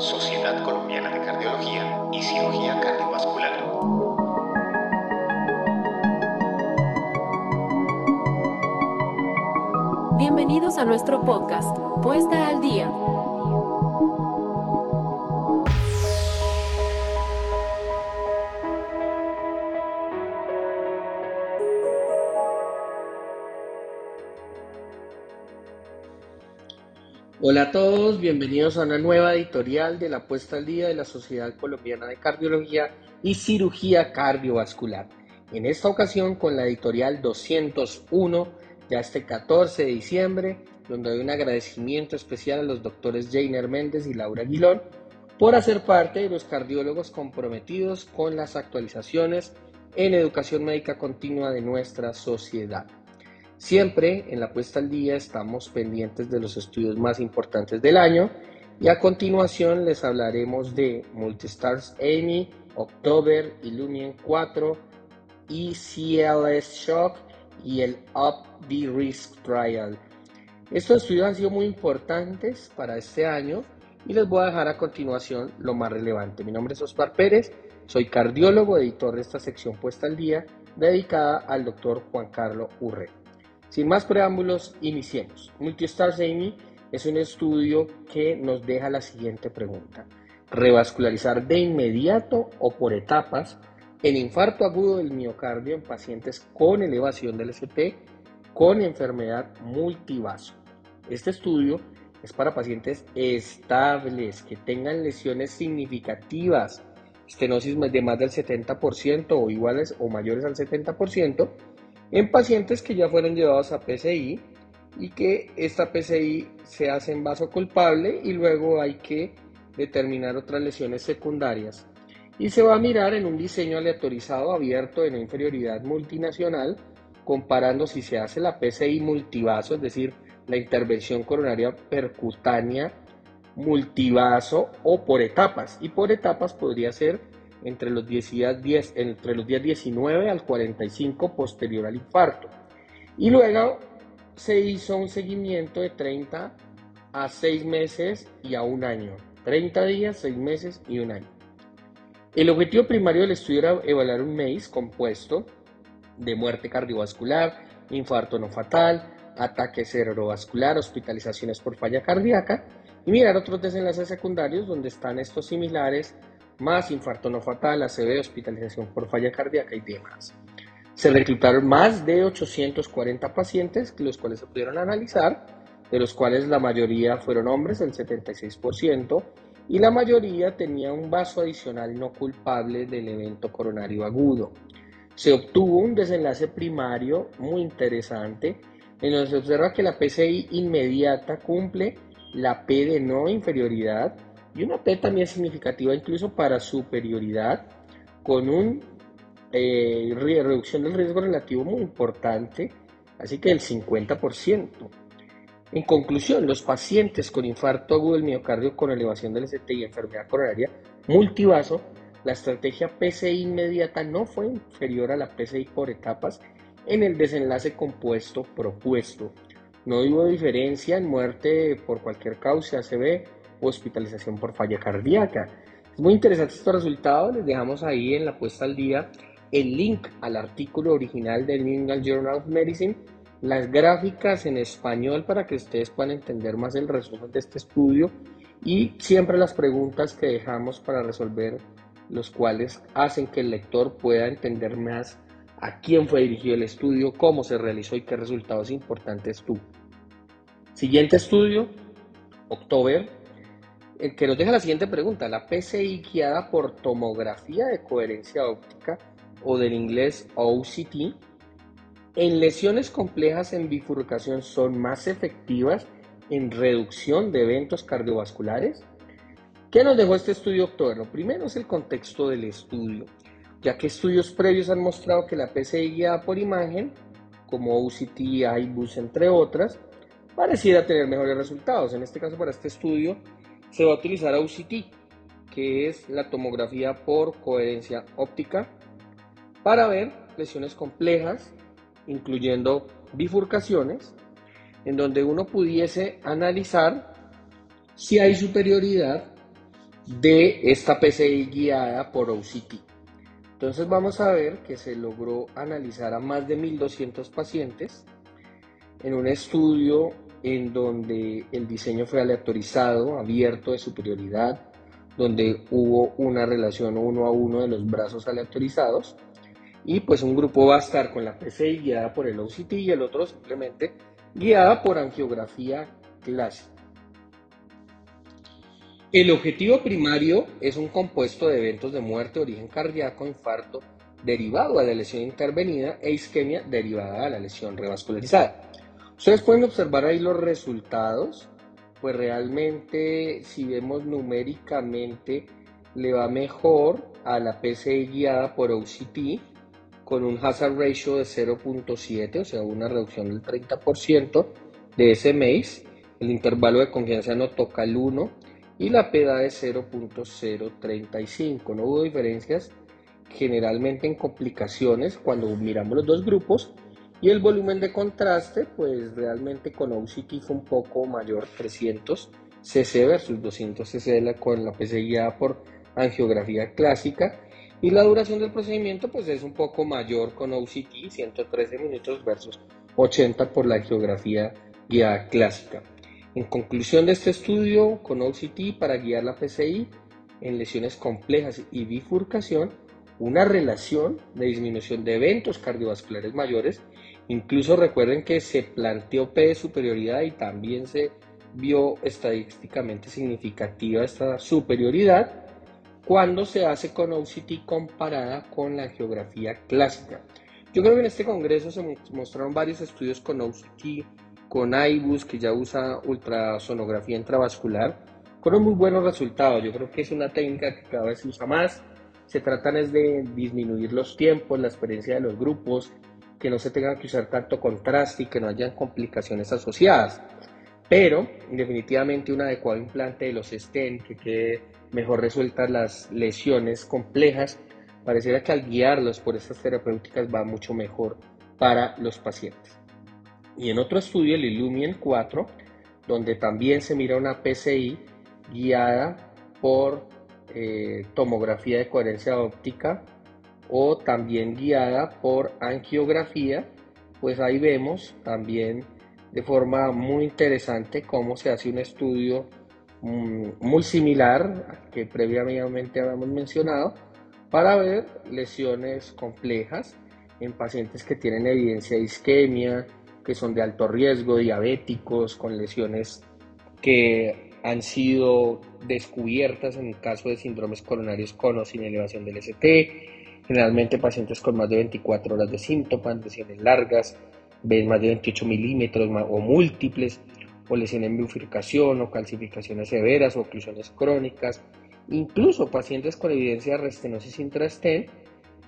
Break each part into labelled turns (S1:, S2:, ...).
S1: Sociedad Colombiana de Cardiología y Cirugía Cardiovascular.
S2: Bienvenidos a nuestro podcast, Puesta al Día.
S3: Hola a todos, bienvenidos a una nueva editorial de la puesta al día de la Sociedad Colombiana de Cardiología y Cirugía Cardiovascular. En esta ocasión con la editorial 201, ya este 14 de diciembre, donde hay un agradecimiento especial a los doctores Jainer Méndez y Laura Aguilón por hacer parte de los cardiólogos comprometidos con las actualizaciones en educación médica continua de nuestra sociedad. Siempre en la puesta al día estamos pendientes de los estudios más importantes del año y a continuación les hablaremos de Multistars Amy, October, Illumien 4, ECLS Shock y el Up the Risk Trial. Estos estudios han sido muy importantes para este año y les voy a dejar a continuación lo más relevante. Mi nombre es Oscar Pérez, soy cardiólogo, editor de esta sección puesta al día dedicada al doctor Juan Carlos Urre. Sin más preámbulos, iniciemos. Multistars Amy es un estudio que nos deja la siguiente pregunta. ¿Revascularizar de inmediato o por etapas en infarto agudo del miocardio en pacientes con elevación del ST con enfermedad multivaso? Este estudio es para pacientes estables que tengan lesiones significativas, estenosis de más del 70% o iguales o mayores al 70%, en pacientes que ya fueron llevados a PCI y que esta PCI se hace en vaso culpable y luego hay que determinar otras lesiones secundarias. Y se va a mirar en un diseño aleatorizado abierto en inferioridad multinacional, comparando si se hace la PCI multivaso, es decir, la intervención coronaria percutánea multivaso o por etapas. Y por etapas podría ser entre los, días 10, entre los días 19 al 45 posterior al infarto. Y luego se hizo un seguimiento de 30 a 6 meses y a un año. 30 días, 6 meses y un año. El objetivo primario del estudio era evaluar un MACE compuesto de muerte cardiovascular, infarto no fatal, ataque cerebrovascular, hospitalizaciones por falla cardíaca y mirar otros desenlaces secundarios donde están estos similares más infarto no fatal, ACV, hospitalización por falla cardíaca y demás. Se reclutaron más de 840 pacientes, los cuales se pudieron analizar, de los cuales la mayoría fueron hombres, el 76%, y la mayoría tenía un vaso adicional no culpable del evento coronario agudo. Se obtuvo un desenlace primario muy interesante, en donde se observa que la PCI inmediata cumple la P de no inferioridad, y una P también significativa incluso para superioridad, con una eh, reducción del riesgo relativo muy importante, así que el 50%. En conclusión, los pacientes con infarto agudo del miocardio con elevación del ST y enfermedad coronaria multivaso, la estrategia PCI inmediata no fue inferior a la PCI por etapas en el desenlace compuesto propuesto. No hubo diferencia en muerte por cualquier causa ACV hospitalización por falla cardíaca. Es muy interesante estos resultados, les dejamos ahí en la puesta al día el link al artículo original del New England Journal of Medicine, las gráficas en español para que ustedes puedan entender más el resumen de este estudio y siempre las preguntas que dejamos para resolver, los cuales hacen que el lector pueda entender más a quién fue dirigido el estudio, cómo se realizó y qué resultados importantes tuvo. Siguiente estudio, October que nos deja la siguiente pregunta. ¿La PCI guiada por tomografía de coherencia óptica o del inglés OCT en lesiones complejas en bifurcación son más efectivas en reducción de eventos cardiovasculares? ¿Qué nos dejó este estudio doctor? Lo primero es el contexto del estudio, ya que estudios previos han mostrado que la PCI guiada por imagen, como OCT, IBUS, entre otras, pareciera tener mejores resultados. En este caso, para este estudio, se va a utilizar OCT, que es la tomografía por coherencia óptica, para ver lesiones complejas, incluyendo bifurcaciones, en donde uno pudiese analizar si hay superioridad de esta PCI guiada por OCT. Entonces vamos a ver que se logró analizar a más de 1.200 pacientes en un estudio en donde el diseño fue aleatorizado, abierto de superioridad, donde hubo una relación uno a uno de los brazos aleatorizados y pues un grupo va a estar con la PCI guiada por el OCT y el otro simplemente guiada por angiografía clásica. El objetivo primario es un compuesto de eventos de muerte origen cardíaco, infarto derivado de la lesión intervenida e isquemia derivada de la lesión revascularizada. Ustedes pueden observar ahí los resultados, pues realmente si vemos numéricamente le va mejor a la PCI guiada por OCT con un hazard ratio de 0.7, o sea, una reducción del 30% de ese MACE. El intervalo de confianza no toca el 1 y la PEDA es 0.035. No hubo diferencias generalmente en complicaciones cuando miramos los dos grupos y el volumen de contraste, pues realmente con OCT fue un poco mayor, 300 cc versus 200 cc con la PCI guiada por angiografía clásica y la duración del procedimiento pues es un poco mayor con OCT, 113 minutos versus 80 por la geografía guiada clásica. En conclusión de este estudio con OCT para guiar la PCI en lesiones complejas y bifurcación, una relación de disminución de eventos cardiovasculares mayores. Incluso recuerden que se planteó P de superioridad y también se vio estadísticamente significativa esta superioridad cuando se hace con OCT comparada con la geografía clásica. Yo creo que en este congreso se mostraron varios estudios con OCT, con IBUS, que ya usa ultrasonografía intravascular, con muy buenos resultados. Yo creo que es una técnica que cada vez se usa más. Se tratan es de disminuir los tiempos, la experiencia de los grupos, que no se tenga que usar tanto contraste y que no hayan complicaciones asociadas. Pero definitivamente un adecuado implante de los STEN que quede mejor resueltas las lesiones complejas, pareciera que al guiarlos por estas terapéuticas va mucho mejor para los pacientes. Y en otro estudio, el Illumien 4, donde también se mira una PCI guiada por eh, tomografía de coherencia óptica o también guiada por angiografía, pues ahí vemos también de forma muy interesante cómo se hace un estudio Mm, muy similar al que previamente habíamos mencionado para ver lesiones complejas en pacientes que tienen evidencia de isquemia, que son de alto riesgo, diabéticos, con lesiones que han sido descubiertas en el caso de síndromes coronarios con o sin elevación del ST, generalmente pacientes con más de 24 horas de síntomas, lesiones largas, ven más de 28 milímetros o múltiples, o lesión en bifurcación o calcificaciones severas o oclusiones crónicas, incluso pacientes con evidencia de restenosis intrastent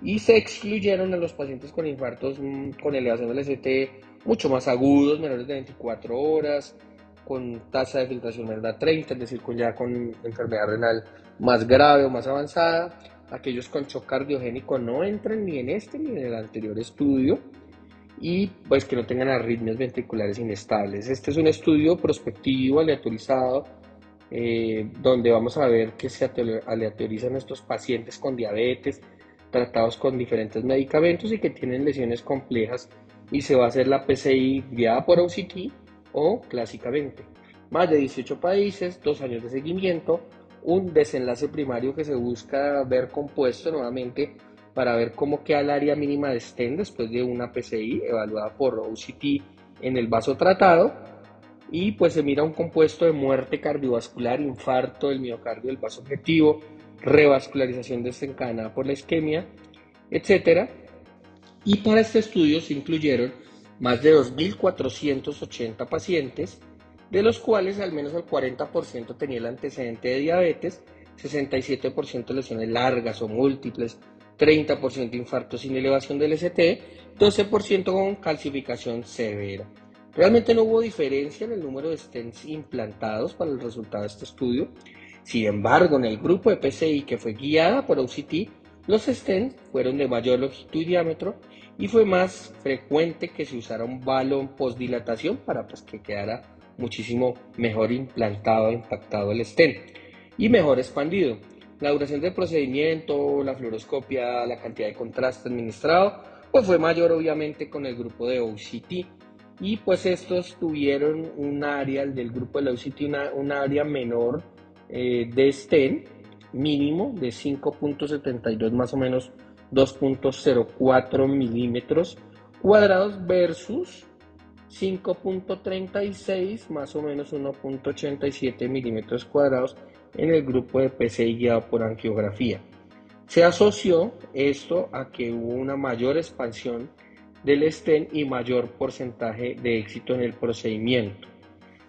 S3: y se excluyeron a los pacientes con infartos mm, con elevación del ST mucho más agudos, menores de 24 horas, con tasa de filtración menor a 30, es decir, con ya con enfermedad renal más grave o más avanzada. Aquellos con shock cardiogénico no entran ni en este ni en el anterior estudio y pues que no tengan arritmias ventriculares inestables. Este es un estudio prospectivo aleatorizado eh, donde vamos a ver que se aleatorizan estos pacientes con diabetes tratados con diferentes medicamentos y que tienen lesiones complejas y se va a hacer la PCI guiada por OCT o clásicamente. Más de 18 países, dos años de seguimiento, un desenlace primario que se busca ver compuesto nuevamente para ver cómo queda el área mínima de stent después de una PCI evaluada por OCT en el vaso tratado y pues se mira un compuesto de muerte cardiovascular, infarto del miocardio del vaso objetivo, revascularización desencadenada por la isquemia, etc. Y para este estudio se incluyeron más de 2.480 pacientes, de los cuales al menos el 40% tenía el antecedente de diabetes, 67% lesiones largas o múltiples, 30% de infarto sin elevación del ST, 12% con calcificación severa. Realmente no hubo diferencia en el número de stents implantados para el resultado de este estudio. Sin embargo, en el grupo de PCI que fue guiada por OCT, los stents fueron de mayor longitud y diámetro y fue más frecuente que se usara un balón postdilatación para pues, que quedara muchísimo mejor implantado, impactado el stent. y mejor expandido. La duración del procedimiento, la fluoroscopia, la cantidad de contraste administrado, pues fue mayor obviamente con el grupo de OCT. Y pues estos tuvieron un área, el del grupo de la OCT, una, un área menor eh, de STEN, mínimo de 5.72 más o menos 2.04 milímetros cuadrados versus 5.36 más o menos 1.87 milímetros cuadrados en el grupo de PCI guiado por angiografía. Se asoció esto a que hubo una mayor expansión del estén y mayor porcentaje de éxito en el procedimiento.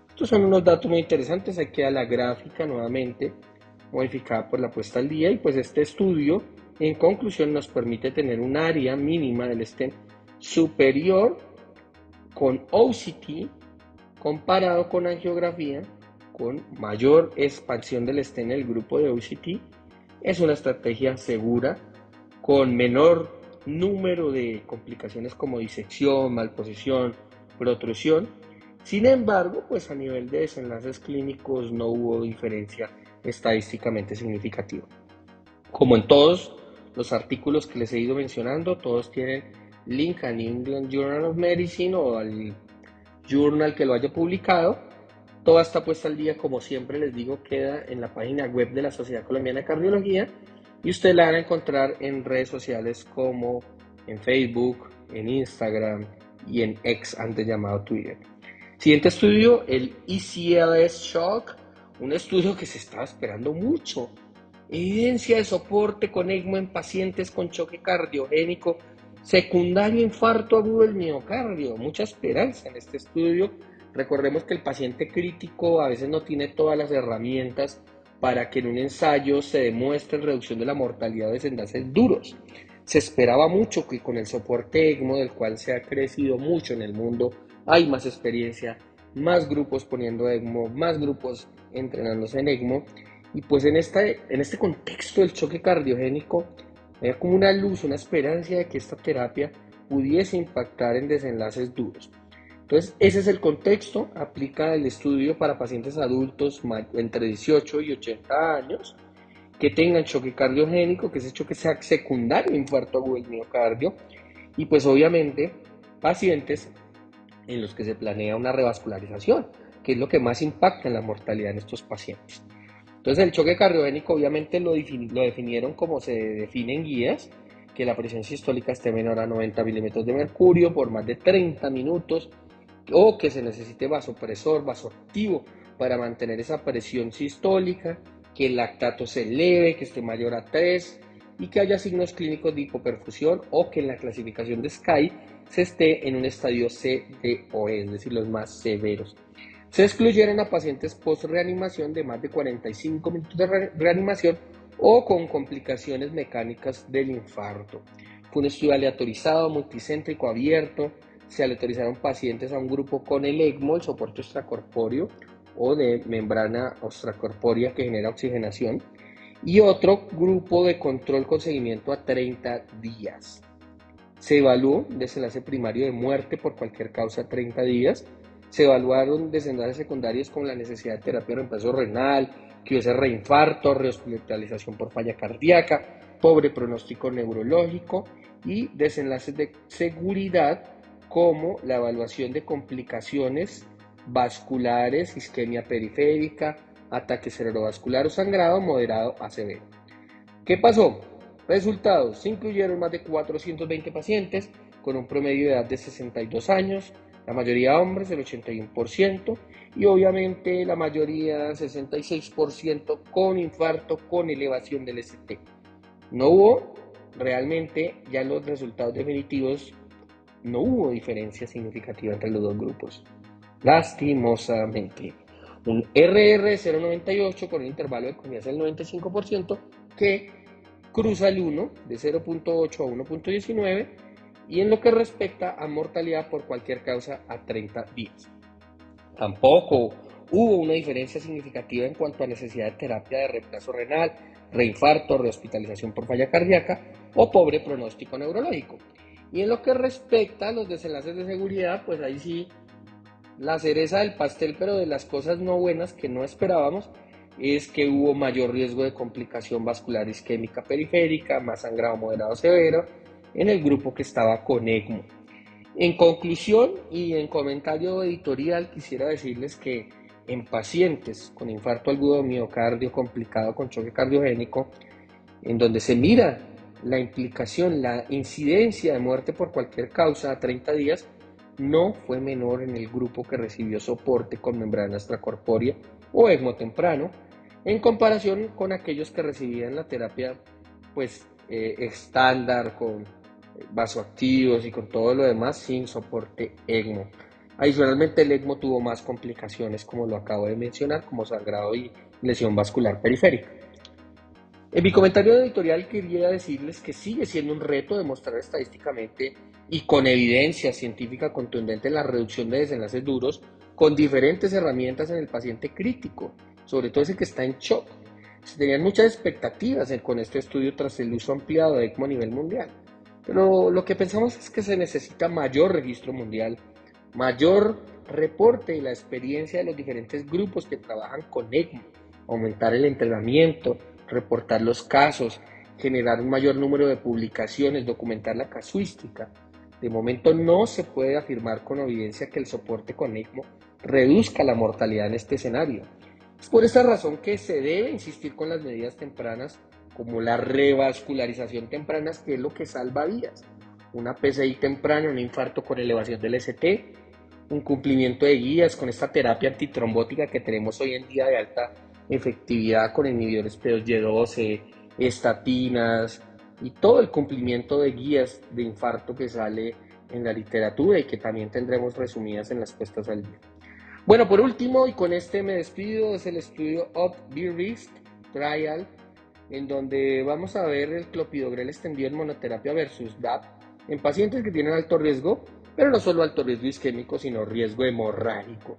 S3: Estos son unos datos muy interesantes. Aquí a la gráfica nuevamente modificada por la puesta al día y pues este estudio en conclusión nos permite tener un área mínima del estén superior con OCT comparado con angiografía con mayor expansión del estén en el grupo de OCT es una estrategia segura con menor número de complicaciones como disección, malposición, protrusión. Sin embargo, pues a nivel de desenlaces clínicos no hubo diferencia estadísticamente significativa. Como en todos los artículos que les he ido mencionando, todos tienen link New England Journal of Medicine o al journal que lo haya publicado. Toda esta puesta al día, como siempre les digo, queda en la página web de la Sociedad Colombiana de Cardiología y ustedes la van a encontrar en redes sociales como en Facebook, en Instagram y en X, antes llamado Twitter. Siguiente estudio, el ECLS Shock, un estudio que se estaba esperando mucho. Evidencia de soporte con ECMO en pacientes con choque cardiogénico Secundario infarto agudo del miocardio. Mucha esperanza en este estudio. Recordemos que el paciente crítico a veces no tiene todas las herramientas para que en un ensayo se demuestre reducción de la mortalidad de desenlaces duros. Se esperaba mucho que con el soporte ECMO, del cual se ha crecido mucho en el mundo, hay más experiencia, más grupos poniendo ECMO, más grupos entrenándose en ECMO. Y pues en, esta, en este contexto del choque cardiogénico, había como una luz, una esperanza de que esta terapia pudiese impactar en desenlaces duros. Entonces, ese es el contexto, aplica el estudio para pacientes adultos entre 18 y 80 años que tengan choque cardiogénico, que ese choque sea secundario infarto agudo del miocardio, y pues obviamente pacientes en los que se planea una revascularización, que es lo que más impacta en la mortalidad en estos pacientes. Entonces el choque cardiogénico obviamente lo, definieron como se define en guías, que la presión sistólica esté menor a 90 milímetros de mercurio por más de 30 minutos o que se necesite vasopresor, vasoactivo para mantener esa presión sistólica, que el lactato se eleve, que esté mayor a 3 y que haya signos clínicos de hipoperfusión o que en la clasificación de SCAI se esté en un estadio C, D o E, es decir, los más severos. Se excluyeron a pacientes post-reanimación de más de 45 minutos de reanimación o con complicaciones mecánicas del infarto. Fue un estudio aleatorizado, multicéntrico, abierto. Se aleatorizaron pacientes a un grupo con el ECMO, el soporte extracorpóreo, o de membrana extracorpórea que genera oxigenación, y otro grupo de control con seguimiento a 30 días. Se evaluó desenlace primario de muerte por cualquier causa a 30 días se evaluaron desenlaces secundarios con la necesidad de terapia de reemplazo renal, que hubiese reinfarto, rehospitalización por falla cardíaca, pobre pronóstico neurológico y desenlaces de seguridad como la evaluación de complicaciones vasculares, isquemia periférica, ataque cerebrovascular o sangrado moderado a severo. ¿Qué pasó? Resultados, se incluyeron más de 420 pacientes con un promedio de edad de 62 años, la mayoría hombres, el 81%, y obviamente la mayoría, 66%, con infarto, con elevación del ST. No hubo realmente, ya los resultados definitivos, no hubo diferencia significativa entre los dos grupos. Lastimosamente. Un RR 098 con un intervalo de confianza del 95% que cruza el 1 de 0.8 a 1.19 y en lo que respecta a mortalidad por cualquier causa a 30 días. Tampoco hubo una diferencia significativa en cuanto a necesidad de terapia de reemplazo renal, reinfarto, rehospitalización por falla cardíaca o pobre pronóstico neurológico. Y en lo que respecta a los desenlaces de seguridad, pues ahí sí, la cereza del pastel, pero de las cosas no buenas que no esperábamos, es que hubo mayor riesgo de complicación vascular isquémica periférica, más sangrado moderado severo en el grupo que estaba con ECMO. En conclusión y en comentario editorial quisiera decirles que en pacientes con infarto agudo miocardio complicado con choque cardiogénico, en donde se mira la implicación, la incidencia de muerte por cualquier causa a 30 días, no fue menor en el grupo que recibió soporte con membrana extracorpórea o ECMO temprano, en comparación con aquellos que recibían la terapia pues eh, estándar con vasoactivos y con todo lo demás sin soporte ECMO. Adicionalmente el ECMO tuvo más complicaciones como lo acabo de mencionar, como sangrado y lesión vascular periférica. En mi comentario editorial quería decirles que sigue siendo un reto demostrar estadísticamente y con evidencia científica contundente la reducción de desenlaces duros con diferentes herramientas en el paciente crítico, sobre todo ese que está en shock. Se tenían muchas expectativas con este estudio tras el uso ampliado de ECMO a nivel mundial. Pero lo que pensamos es que se necesita mayor registro mundial, mayor reporte y la experiencia de los diferentes grupos que trabajan con ECMO, aumentar el entrenamiento, reportar los casos, generar un mayor número de publicaciones, documentar la casuística. De momento no se puede afirmar con evidencia que el soporte con ECMO reduzca la mortalidad en este escenario. Es por esta razón que se debe insistir con las medidas tempranas como la revascularización temprana, que es lo que salva vidas. Una PCI temprana, un infarto con elevación del ST, un cumplimiento de guías con esta terapia antitrombótica que tenemos hoy en día de alta efectividad con inhibidores P2Y12, estatinas y todo el cumplimiento de guías de infarto que sale en la literatura y que también tendremos resumidas en las puestas al día. Bueno, por último, y con este me despido, es el estudio Up Risk Trial en donde vamos a ver el clopidogrel extendido en monoterapia versus DAP en pacientes que tienen alto riesgo, pero no solo alto riesgo isquémico, sino riesgo hemorrágico.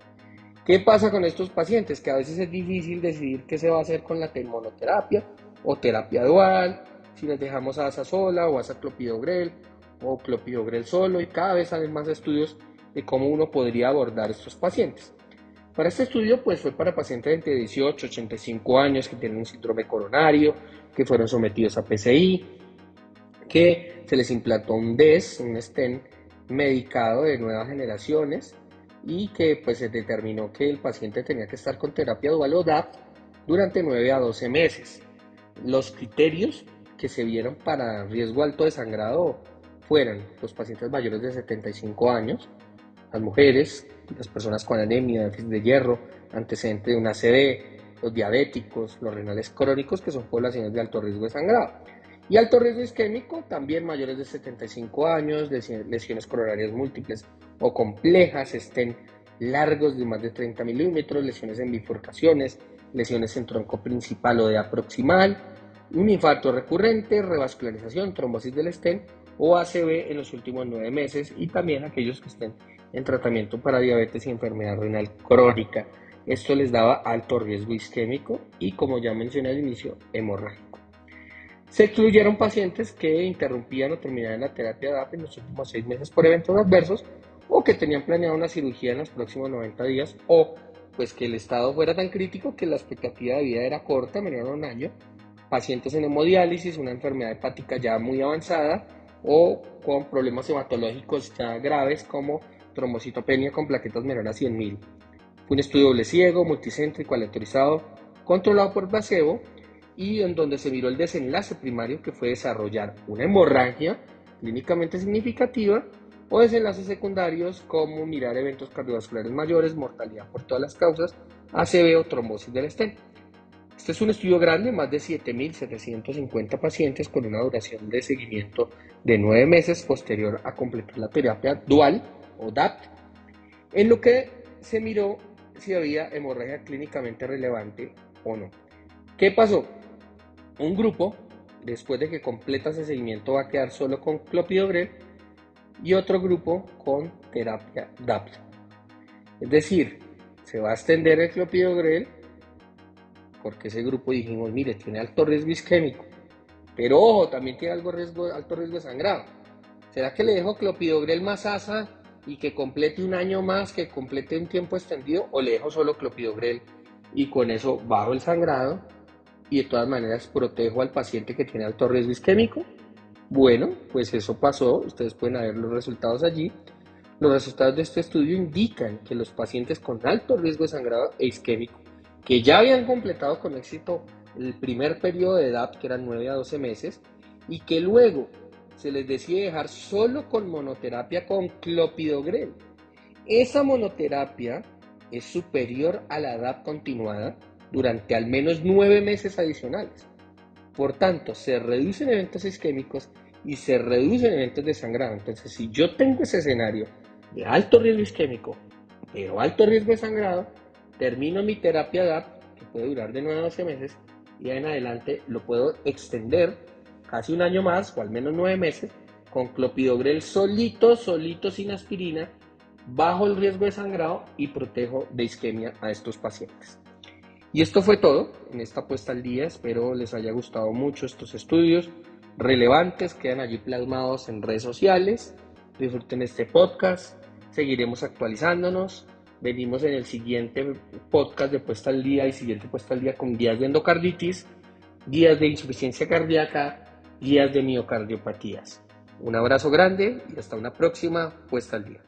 S3: ¿Qué pasa con estos pacientes? Que a veces es difícil decidir qué se va a hacer con la monoterapia o terapia dual, si les dejamos a asa sola o asa clopidogrel o clopidogrel solo y cada vez salen más estudios de cómo uno podría abordar estos pacientes. Para este estudio pues fue para pacientes entre 18 y 85 años que tienen un síndrome coronario, que fueron sometidos a PCI, que se les implantó un DES, un stent medicado de nuevas generaciones y que pues se determinó que el paciente tenía que estar con terapia dual o DAP durante 9 a 12 meses. Los criterios que se vieron para riesgo alto de sangrado fueron los pacientes mayores de 75 años, las mujeres, las personas con anemia, de hierro, antecedente de una ACV, los diabéticos, los renales crónicos, que son poblaciones de alto riesgo de sangrado. Y alto riesgo isquémico, también mayores de 75 años, lesiones coronarias múltiples o complejas, estén largos de más de 30 milímetros, lesiones en bifurcaciones, lesiones en tronco principal o de aproximal, un infarto recurrente, revascularización, trombosis del estén o ACV en los últimos nueve meses y también aquellos que estén en tratamiento para diabetes y enfermedad renal crónica. Esto les daba alto riesgo isquémico y, como ya mencioné al inicio, hemorrágico. Se excluyeron pacientes que interrumpían o terminaban la terapia DAP en los últimos seis meses por eventos adversos o que tenían planeado una cirugía en los próximos 90 días o pues que el estado fuera tan crítico que la expectativa de vida era corta, menor a un año, pacientes en hemodiálisis, una enfermedad hepática ya muy avanzada o con problemas hematológicos ya graves como trombocitopenia con plaquetas menores a 100.000. Fue un estudio doble ciego, multicéntrico, aleatorizado, controlado por placebo y en donde se miró el desenlace primario que fue desarrollar una hemorragia clínicamente significativa o desenlaces secundarios como mirar eventos cardiovasculares mayores, mortalidad por todas las causas, ACV o trombosis del estén. Este es un estudio grande, más de 7.750 pacientes con una duración de seguimiento de 9 meses posterior a completar la terapia dual o DAPT, en lo que se miró si había hemorragia clínicamente relevante o no. ¿Qué pasó? Un grupo, después de que completa ese seguimiento, va a quedar solo con clopidogrel y otro grupo con terapia DAPT. Es decir, se va a extender el clopidogrel porque ese grupo dijimos, mire, tiene alto riesgo isquémico, pero ojo, también tiene algo alto riesgo de sangrado. ¿Será que le dejo clopidogrel más asa y que complete un año más, que complete un tiempo extendido, o le dejo solo clopidogrel y con eso bajo el sangrado y de todas maneras protejo al paciente que tiene alto riesgo isquémico. Bueno, pues eso pasó, ustedes pueden ver los resultados allí. Los resultados de este estudio indican que los pacientes con alto riesgo de sangrado e isquémico, que ya habían completado con éxito el primer periodo de edad, que eran 9 a 12 meses, y que luego se les decide dejar solo con monoterapia con clopidogrel. Esa monoterapia es superior a la edad continuada durante al menos 9 meses adicionales. Por tanto, se reducen eventos isquémicos y se reducen eventos de sangrado. Entonces, si yo tengo ese escenario de alto riesgo isquémico, pero alto riesgo de sangrado, termino mi terapia DAP, que puede durar de 9 a 12 meses, y en adelante lo puedo extender casi un año más, o al menos 9 meses, con clopidogrel solito, solito, sin aspirina, bajo el riesgo de sangrado y protejo de isquemia a estos pacientes. Y esto fue todo en esta puesta al día. Espero les haya gustado mucho estos estudios relevantes. Quedan allí plasmados en redes sociales. Disfruten este podcast. Seguiremos actualizándonos. Venimos en el siguiente podcast de puesta al día y siguiente puesta al día con guías de endocarditis, guías de insuficiencia cardíaca, guías de miocardiopatías. Un abrazo grande y hasta una próxima puesta al día.